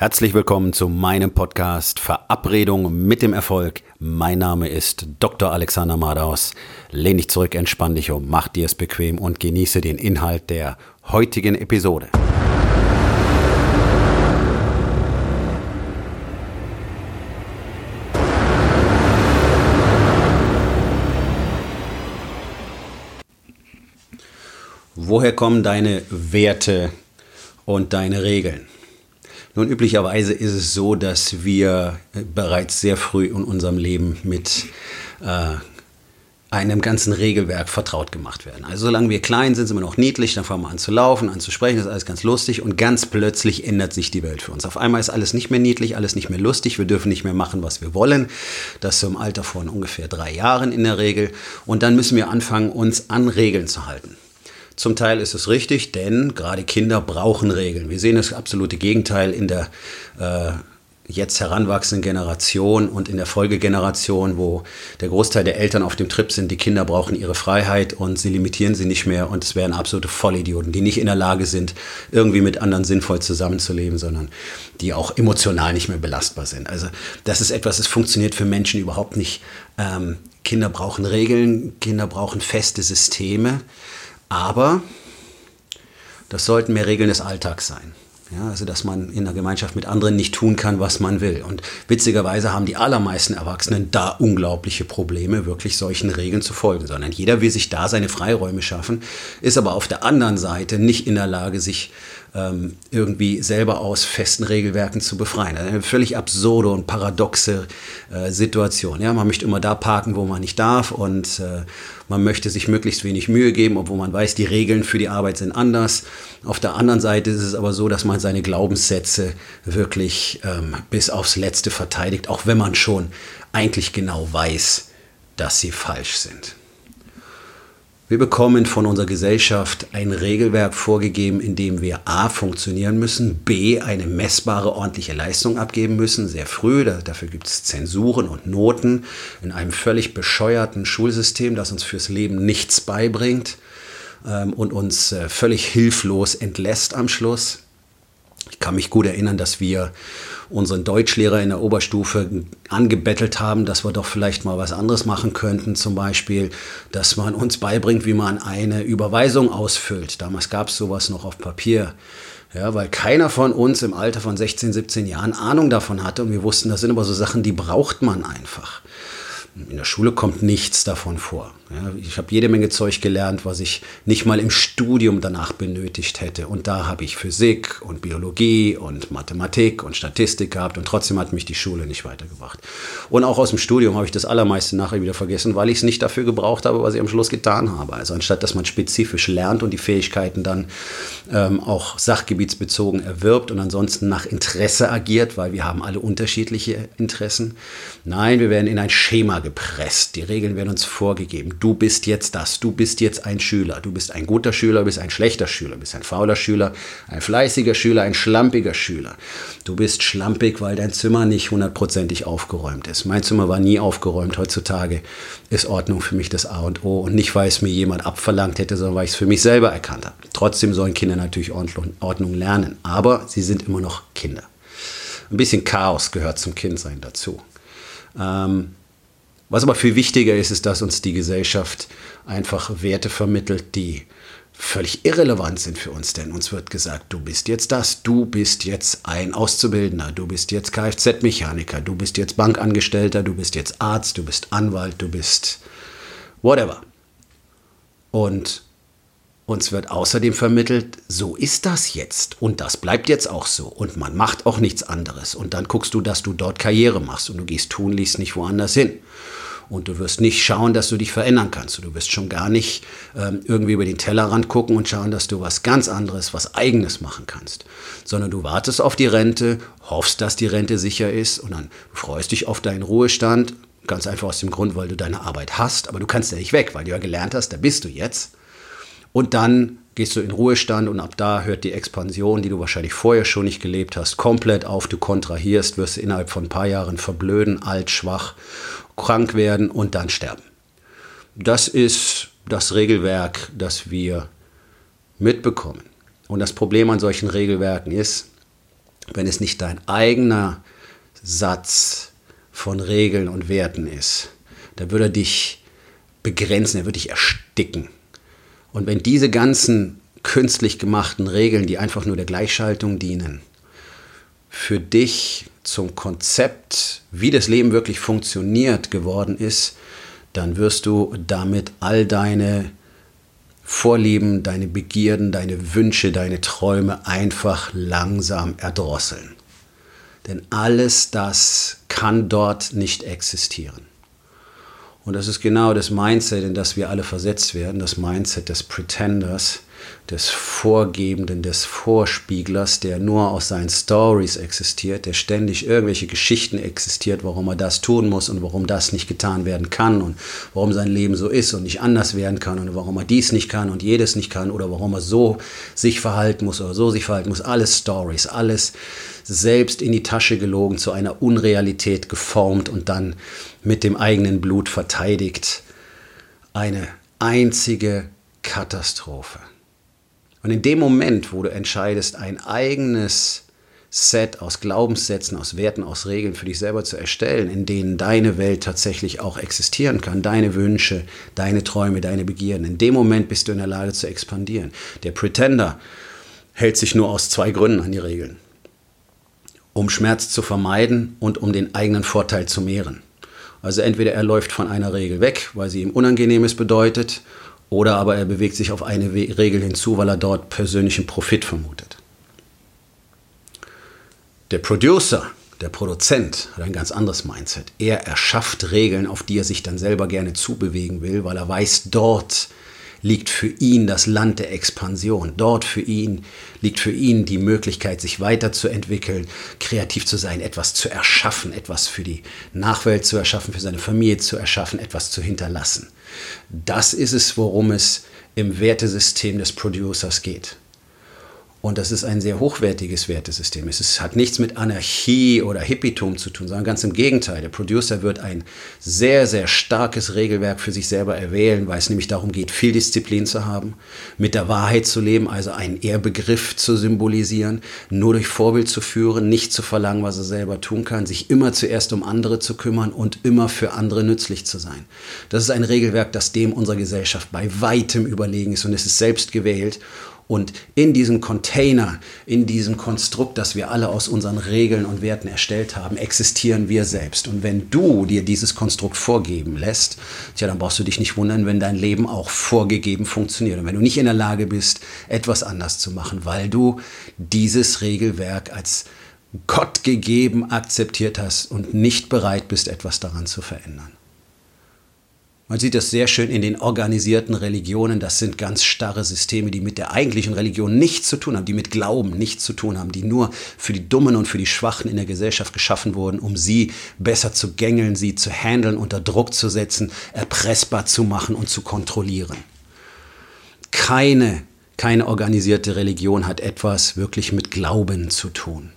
Herzlich willkommen zu meinem Podcast Verabredung mit dem Erfolg. Mein Name ist Dr. Alexander Madaus. Lehn dich zurück, entspann dich um, mach dir es bequem und genieße den Inhalt der heutigen Episode. Woher kommen deine Werte und deine Regeln? Nun, üblicherweise ist es so, dass wir bereits sehr früh in unserem Leben mit äh, einem ganzen Regelwerk vertraut gemacht werden. Also solange wir klein sind, sind wir noch niedlich, dann fangen wir an zu laufen, an zu sprechen, das ist alles ganz lustig und ganz plötzlich ändert sich die Welt für uns. Auf einmal ist alles nicht mehr niedlich, alles nicht mehr lustig, wir dürfen nicht mehr machen, was wir wollen. Das so im Alter von ungefähr drei Jahren in der Regel. Und dann müssen wir anfangen, uns an Regeln zu halten. Zum Teil ist es richtig, denn gerade Kinder brauchen Regeln. Wir sehen das absolute Gegenteil in der äh, jetzt heranwachsenden Generation und in der Folgegeneration, wo der Großteil der Eltern auf dem Trip sind, die Kinder brauchen ihre Freiheit und sie limitieren sie nicht mehr und es wären absolute Vollidioten, die nicht in der Lage sind, irgendwie mit anderen sinnvoll zusammenzuleben, sondern die auch emotional nicht mehr belastbar sind. Also das ist etwas, das funktioniert für Menschen überhaupt nicht. Ähm, Kinder brauchen Regeln, Kinder brauchen feste Systeme. Aber das sollten mehr Regeln des Alltags sein. Ja, also dass man in der Gemeinschaft mit anderen nicht tun kann, was man will. Und witzigerweise haben die allermeisten Erwachsenen da unglaubliche Probleme, wirklich solchen Regeln zu folgen, sondern jeder will sich da seine Freiräume schaffen, ist aber auf der anderen Seite nicht in der Lage, sich ähm, irgendwie selber aus festen Regelwerken zu befreien. Also eine völlig absurde und paradoxe äh, Situation. Ja, man möchte immer da parken, wo man nicht darf und äh, man möchte sich möglichst wenig Mühe geben, obwohl man weiß, die Regeln für die Arbeit sind anders. Auf der anderen Seite ist es aber so, dass man seine Glaubenssätze wirklich ähm, bis aufs Letzte verteidigt, auch wenn man schon eigentlich genau weiß, dass sie falsch sind. Wir bekommen von unserer Gesellschaft ein Regelwerk vorgegeben, in dem wir a. funktionieren müssen, b. eine messbare, ordentliche Leistung abgeben müssen, sehr früh. dafür gibt es Zensuren und Noten in einem völlig bescheuerten Schulsystem, das uns fürs Leben nichts beibringt ähm, und uns äh, völlig hilflos entlässt am Schluss. Ich kann mich gut erinnern, dass wir unseren Deutschlehrer in der Oberstufe angebettelt haben, dass wir doch vielleicht mal was anderes machen könnten. Zum Beispiel, dass man uns beibringt, wie man eine Überweisung ausfüllt. Damals gab es sowas noch auf Papier. Ja, weil keiner von uns im Alter von 16, 17 Jahren Ahnung davon hatte und wir wussten, das sind aber so Sachen, die braucht man einfach. In der Schule kommt nichts davon vor. Ja, ich habe jede Menge Zeug gelernt, was ich nicht mal im Studium danach benötigt hätte. Und da habe ich Physik und Biologie und Mathematik und Statistik gehabt und trotzdem hat mich die Schule nicht weitergebracht. Und auch aus dem Studium habe ich das allermeiste nachher wieder vergessen, weil ich es nicht dafür gebraucht habe, was ich am Schluss getan habe. Also anstatt dass man spezifisch lernt und die Fähigkeiten dann ähm, auch sachgebietsbezogen erwirbt und ansonsten nach Interesse agiert, weil wir haben alle unterschiedliche Interessen. Nein, wir werden in ein Schema gepresst. Die Regeln werden uns vorgegeben du bist jetzt das, du bist jetzt ein Schüler, du bist ein guter Schüler, du bist ein schlechter Schüler, du bist ein fauler Schüler, ein fleißiger Schüler, ein schlampiger Schüler. Du bist schlampig, weil dein Zimmer nicht hundertprozentig aufgeräumt ist. Mein Zimmer war nie aufgeräumt. Heutzutage ist Ordnung für mich das A und O und nicht, weil es mir jemand abverlangt hätte, sondern weil ich es für mich selber erkannt habe. Trotzdem sollen Kinder natürlich Ordnung lernen, aber sie sind immer noch Kinder. Ein bisschen Chaos gehört zum Kindsein dazu. Ähm, was aber viel wichtiger ist, ist, dass uns die Gesellschaft einfach Werte vermittelt, die völlig irrelevant sind für uns, denn uns wird gesagt, du bist jetzt das, du bist jetzt ein Auszubildender, du bist jetzt Kfz-Mechaniker, du bist jetzt Bankangestellter, du bist jetzt Arzt, du bist Anwalt, du bist whatever. Und uns wird außerdem vermittelt, so ist das jetzt und das bleibt jetzt auch so und man macht auch nichts anderes und dann guckst du, dass du dort Karriere machst und du gehst tunlichst nicht woanders hin. Und du wirst nicht schauen, dass du dich verändern kannst. Du wirst schon gar nicht ähm, irgendwie über den Tellerrand gucken und schauen, dass du was ganz anderes, was eigenes machen kannst. Sondern du wartest auf die Rente, hoffst, dass die Rente sicher ist und dann freust dich auf deinen Ruhestand. Ganz einfach aus dem Grund, weil du deine Arbeit hast, aber du kannst ja nicht weg, weil du ja gelernt hast, da bist du jetzt. Und dann gehst du in Ruhestand und ab da hört die Expansion, die du wahrscheinlich vorher schon nicht gelebt hast, komplett auf. Du kontrahierst, wirst innerhalb von ein paar Jahren verblöden, alt, schwach krank werden und dann sterben. Das ist das Regelwerk, das wir mitbekommen. Und das Problem an solchen Regelwerken ist, wenn es nicht dein eigener Satz von Regeln und Werten ist, dann würde er dich begrenzen, er würde dich ersticken. Und wenn diese ganzen künstlich gemachten Regeln, die einfach nur der Gleichschaltung dienen, für dich zum Konzept, wie das Leben wirklich funktioniert, geworden ist, dann wirst du damit all deine Vorlieben, deine Begierden, deine Wünsche, deine Träume einfach langsam erdrosseln. Denn alles das kann dort nicht existieren. Und das ist genau das Mindset, in das wir alle versetzt werden, das Mindset des Pretenders, des Vorgebenden, des Vorspieglers, der nur aus seinen Stories existiert, der ständig irgendwelche Geschichten existiert, warum er das tun muss und warum das nicht getan werden kann und warum sein Leben so ist und nicht anders werden kann und warum er dies nicht kann und jedes nicht kann oder warum er so sich verhalten muss oder so sich verhalten muss. Alles Stories, alles selbst in die Tasche gelogen, zu einer Unrealität geformt und dann mit dem eigenen Blut verteidigt. Eine einzige Katastrophe. Und in dem Moment, wo du entscheidest, ein eigenes Set aus Glaubenssätzen, aus Werten, aus Regeln für dich selber zu erstellen, in denen deine Welt tatsächlich auch existieren kann, deine Wünsche, deine Träume, deine Begierden. In dem Moment bist du in der Lage zu expandieren. Der Pretender hält sich nur aus zwei Gründen an die Regeln. Um Schmerz zu vermeiden und um den eigenen Vorteil zu mehren. Also entweder er läuft von einer Regel weg, weil sie ihm Unangenehmes bedeutet, oder aber er bewegt sich auf eine Regel hinzu, weil er dort persönlichen Profit vermutet. Der Producer, der Produzent, hat ein ganz anderes Mindset. Er erschafft Regeln, auf die er sich dann selber gerne zubewegen will, weil er weiß, dort liegt für ihn das Land der Expansion. Dort für ihn liegt für ihn die Möglichkeit, sich weiterzuentwickeln, kreativ zu sein, etwas zu erschaffen, etwas für die Nachwelt zu erschaffen, für seine Familie zu erschaffen, etwas zu hinterlassen. Das ist es, worum es im Wertesystem des Producers geht. Und das ist ein sehr hochwertiges Wertesystem. Es hat nichts mit Anarchie oder Hippietum zu tun, sondern ganz im Gegenteil. Der Producer wird ein sehr, sehr starkes Regelwerk für sich selber erwählen, weil es nämlich darum geht, viel Disziplin zu haben, mit der Wahrheit zu leben, also einen Ehrbegriff zu symbolisieren, nur durch Vorbild zu führen, nicht zu verlangen, was er selber tun kann, sich immer zuerst um andere zu kümmern und immer für andere nützlich zu sein. Das ist ein Regelwerk, das dem unserer Gesellschaft bei weitem überlegen ist und es ist selbst gewählt und in diesem Container, in diesem Konstrukt, das wir alle aus unseren Regeln und Werten erstellt haben, existieren wir selbst. Und wenn du dir dieses Konstrukt vorgeben lässt, tja, dann brauchst du dich nicht wundern, wenn dein Leben auch vorgegeben funktioniert. Und wenn du nicht in der Lage bist, etwas anders zu machen, weil du dieses Regelwerk als Gott gegeben akzeptiert hast und nicht bereit bist, etwas daran zu verändern. Man sieht das sehr schön in den organisierten Religionen. Das sind ganz starre Systeme, die mit der eigentlichen Religion nichts zu tun haben, die mit Glauben nichts zu tun haben, die nur für die Dummen und für die Schwachen in der Gesellschaft geschaffen wurden, um sie besser zu gängeln, sie zu handeln, unter Druck zu setzen, erpressbar zu machen und zu kontrollieren. Keine, keine organisierte Religion hat etwas wirklich mit Glauben zu tun.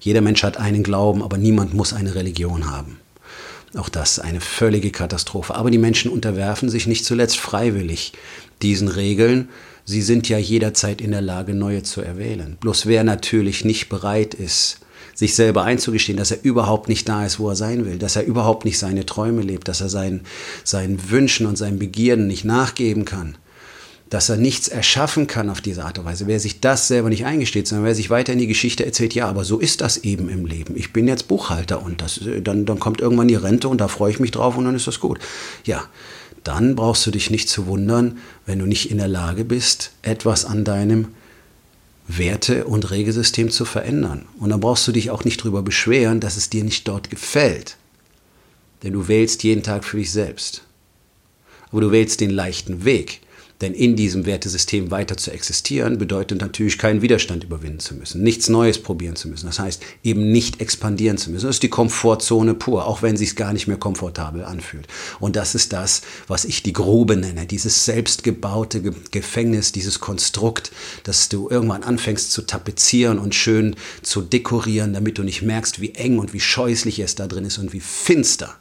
Jeder Mensch hat einen Glauben, aber niemand muss eine Religion haben. Auch das eine völlige Katastrophe. Aber die Menschen unterwerfen sich nicht zuletzt freiwillig diesen Regeln. Sie sind ja jederzeit in der Lage, neue zu erwählen. Bloß wer natürlich nicht bereit ist, sich selber einzugestehen, dass er überhaupt nicht da ist, wo er sein will, dass er überhaupt nicht seine Träume lebt, dass er seinen, seinen Wünschen und seinen Begierden nicht nachgeben kann, dass er nichts erschaffen kann auf diese Art und Weise. Wer sich das selber nicht eingesteht, sondern wer sich weiter in die Geschichte erzählt, ja, aber so ist das eben im Leben. Ich bin jetzt Buchhalter und das, dann, dann kommt irgendwann die Rente und da freue ich mich drauf und dann ist das gut. Ja, dann brauchst du dich nicht zu wundern, wenn du nicht in der Lage bist, etwas an deinem Werte- und Regelsystem zu verändern. Und dann brauchst du dich auch nicht darüber beschweren, dass es dir nicht dort gefällt. Denn du wählst jeden Tag für dich selbst. Aber du wählst den leichten Weg. Denn in diesem Wertesystem weiter zu existieren, bedeutet natürlich keinen Widerstand überwinden zu müssen, nichts Neues probieren zu müssen. Das heißt, eben nicht expandieren zu müssen. Das ist die Komfortzone pur, auch wenn es sich gar nicht mehr komfortabel anfühlt. Und das ist das, was ich die Grube nenne, dieses selbstgebaute Gefängnis, dieses Konstrukt, das du irgendwann anfängst zu tapezieren und schön zu dekorieren, damit du nicht merkst, wie eng und wie scheußlich es da drin ist und wie finster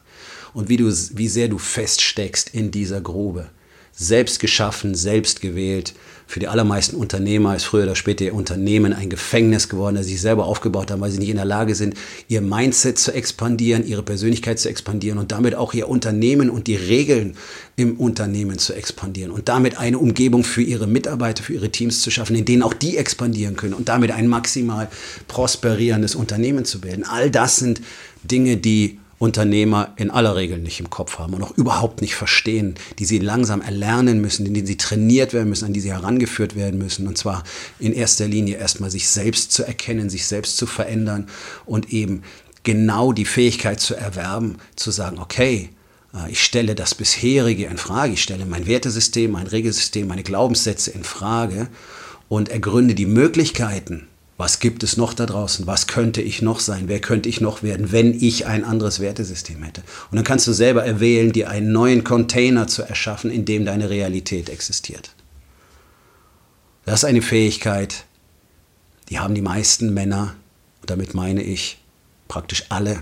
und wie, du, wie sehr du feststeckst in dieser Grube selbst geschaffen, selbst gewählt. Für die allermeisten Unternehmer ist früher oder später ihr Unternehmen ein Gefängnis geworden, das sie sich selber aufgebaut haben, weil sie nicht in der Lage sind, ihr Mindset zu expandieren, ihre Persönlichkeit zu expandieren und damit auch ihr Unternehmen und die Regeln im Unternehmen zu expandieren und damit eine Umgebung für ihre Mitarbeiter, für ihre Teams zu schaffen, in denen auch die expandieren können und damit ein maximal prosperierendes Unternehmen zu bilden. All das sind Dinge, die Unternehmer in aller Regel nicht im Kopf haben und auch überhaupt nicht verstehen, die sie langsam erlernen müssen, in denen sie trainiert werden müssen, an die sie herangeführt werden müssen. Und zwar in erster Linie erstmal sich selbst zu erkennen, sich selbst zu verändern und eben genau die Fähigkeit zu erwerben, zu sagen, okay, äh, ich stelle das bisherige in Frage, ich stelle mein Wertesystem, mein Regelsystem, meine Glaubenssätze in Frage und ergründe die Möglichkeiten, was gibt es noch da draußen? Was könnte ich noch sein? Wer könnte ich noch werden, wenn ich ein anderes Wertesystem hätte? Und dann kannst du selber erwählen, dir einen neuen Container zu erschaffen, in dem deine Realität existiert. Das ist eine Fähigkeit, die haben die meisten Männer, und damit meine ich praktisch alle,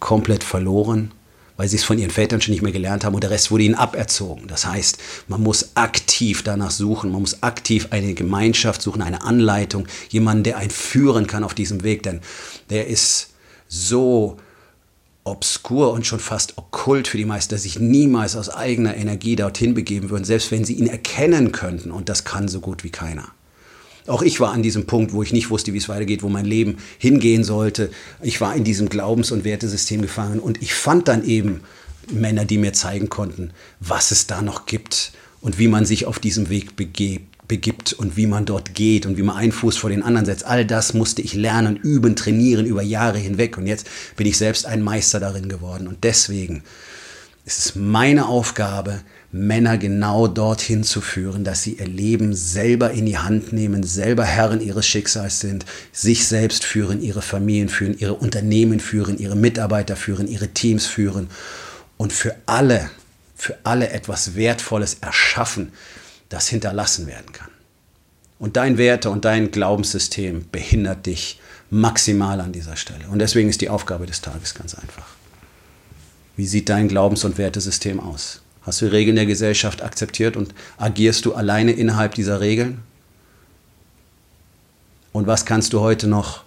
komplett verloren weil sie es von ihren Vätern schon nicht mehr gelernt haben und der Rest wurde ihnen aberzogen. Das heißt, man muss aktiv danach suchen, man muss aktiv eine Gemeinschaft suchen, eine Anleitung, jemanden, der einen führen kann auf diesem Weg, denn der ist so obskur und schon fast okkult für die meisten, dass sich niemals aus eigener Energie dorthin begeben würden, selbst wenn sie ihn erkennen könnten und das kann so gut wie keiner. Auch ich war an diesem Punkt, wo ich nicht wusste, wie es weitergeht, wo mein Leben hingehen sollte. Ich war in diesem Glaubens- und Wertesystem gefangen und ich fand dann eben Männer, die mir zeigen konnten, was es da noch gibt und wie man sich auf diesem Weg begebt begibt und wie man dort geht und wie man einen Fuß vor den anderen setzt. All das musste ich lernen, üben, trainieren über Jahre hinweg. Und jetzt bin ich selbst ein Meister darin geworden. Und deswegen ist es meine Aufgabe, Männer genau dorthin zu führen, dass sie ihr Leben selber in die Hand nehmen, selber Herren ihres Schicksals sind, sich selbst führen, ihre Familien führen, ihre Unternehmen führen, ihre Mitarbeiter führen, ihre Teams führen und für alle, für alle etwas Wertvolles erschaffen, das hinterlassen werden kann. Und dein Werte und dein Glaubenssystem behindert dich maximal an dieser Stelle. Und deswegen ist die Aufgabe des Tages ganz einfach. Wie sieht dein Glaubens- und Wertesystem aus? Hast du Regeln der Gesellschaft akzeptiert und agierst du alleine innerhalb dieser Regeln? Und was kannst du heute noch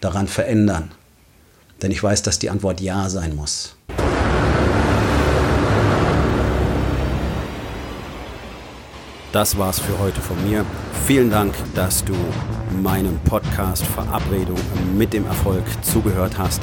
daran verändern? Denn ich weiß, dass die Antwort Ja sein muss. Das war's für heute von mir. Vielen Dank, dass du meinem Podcast Verabredung mit dem Erfolg zugehört hast.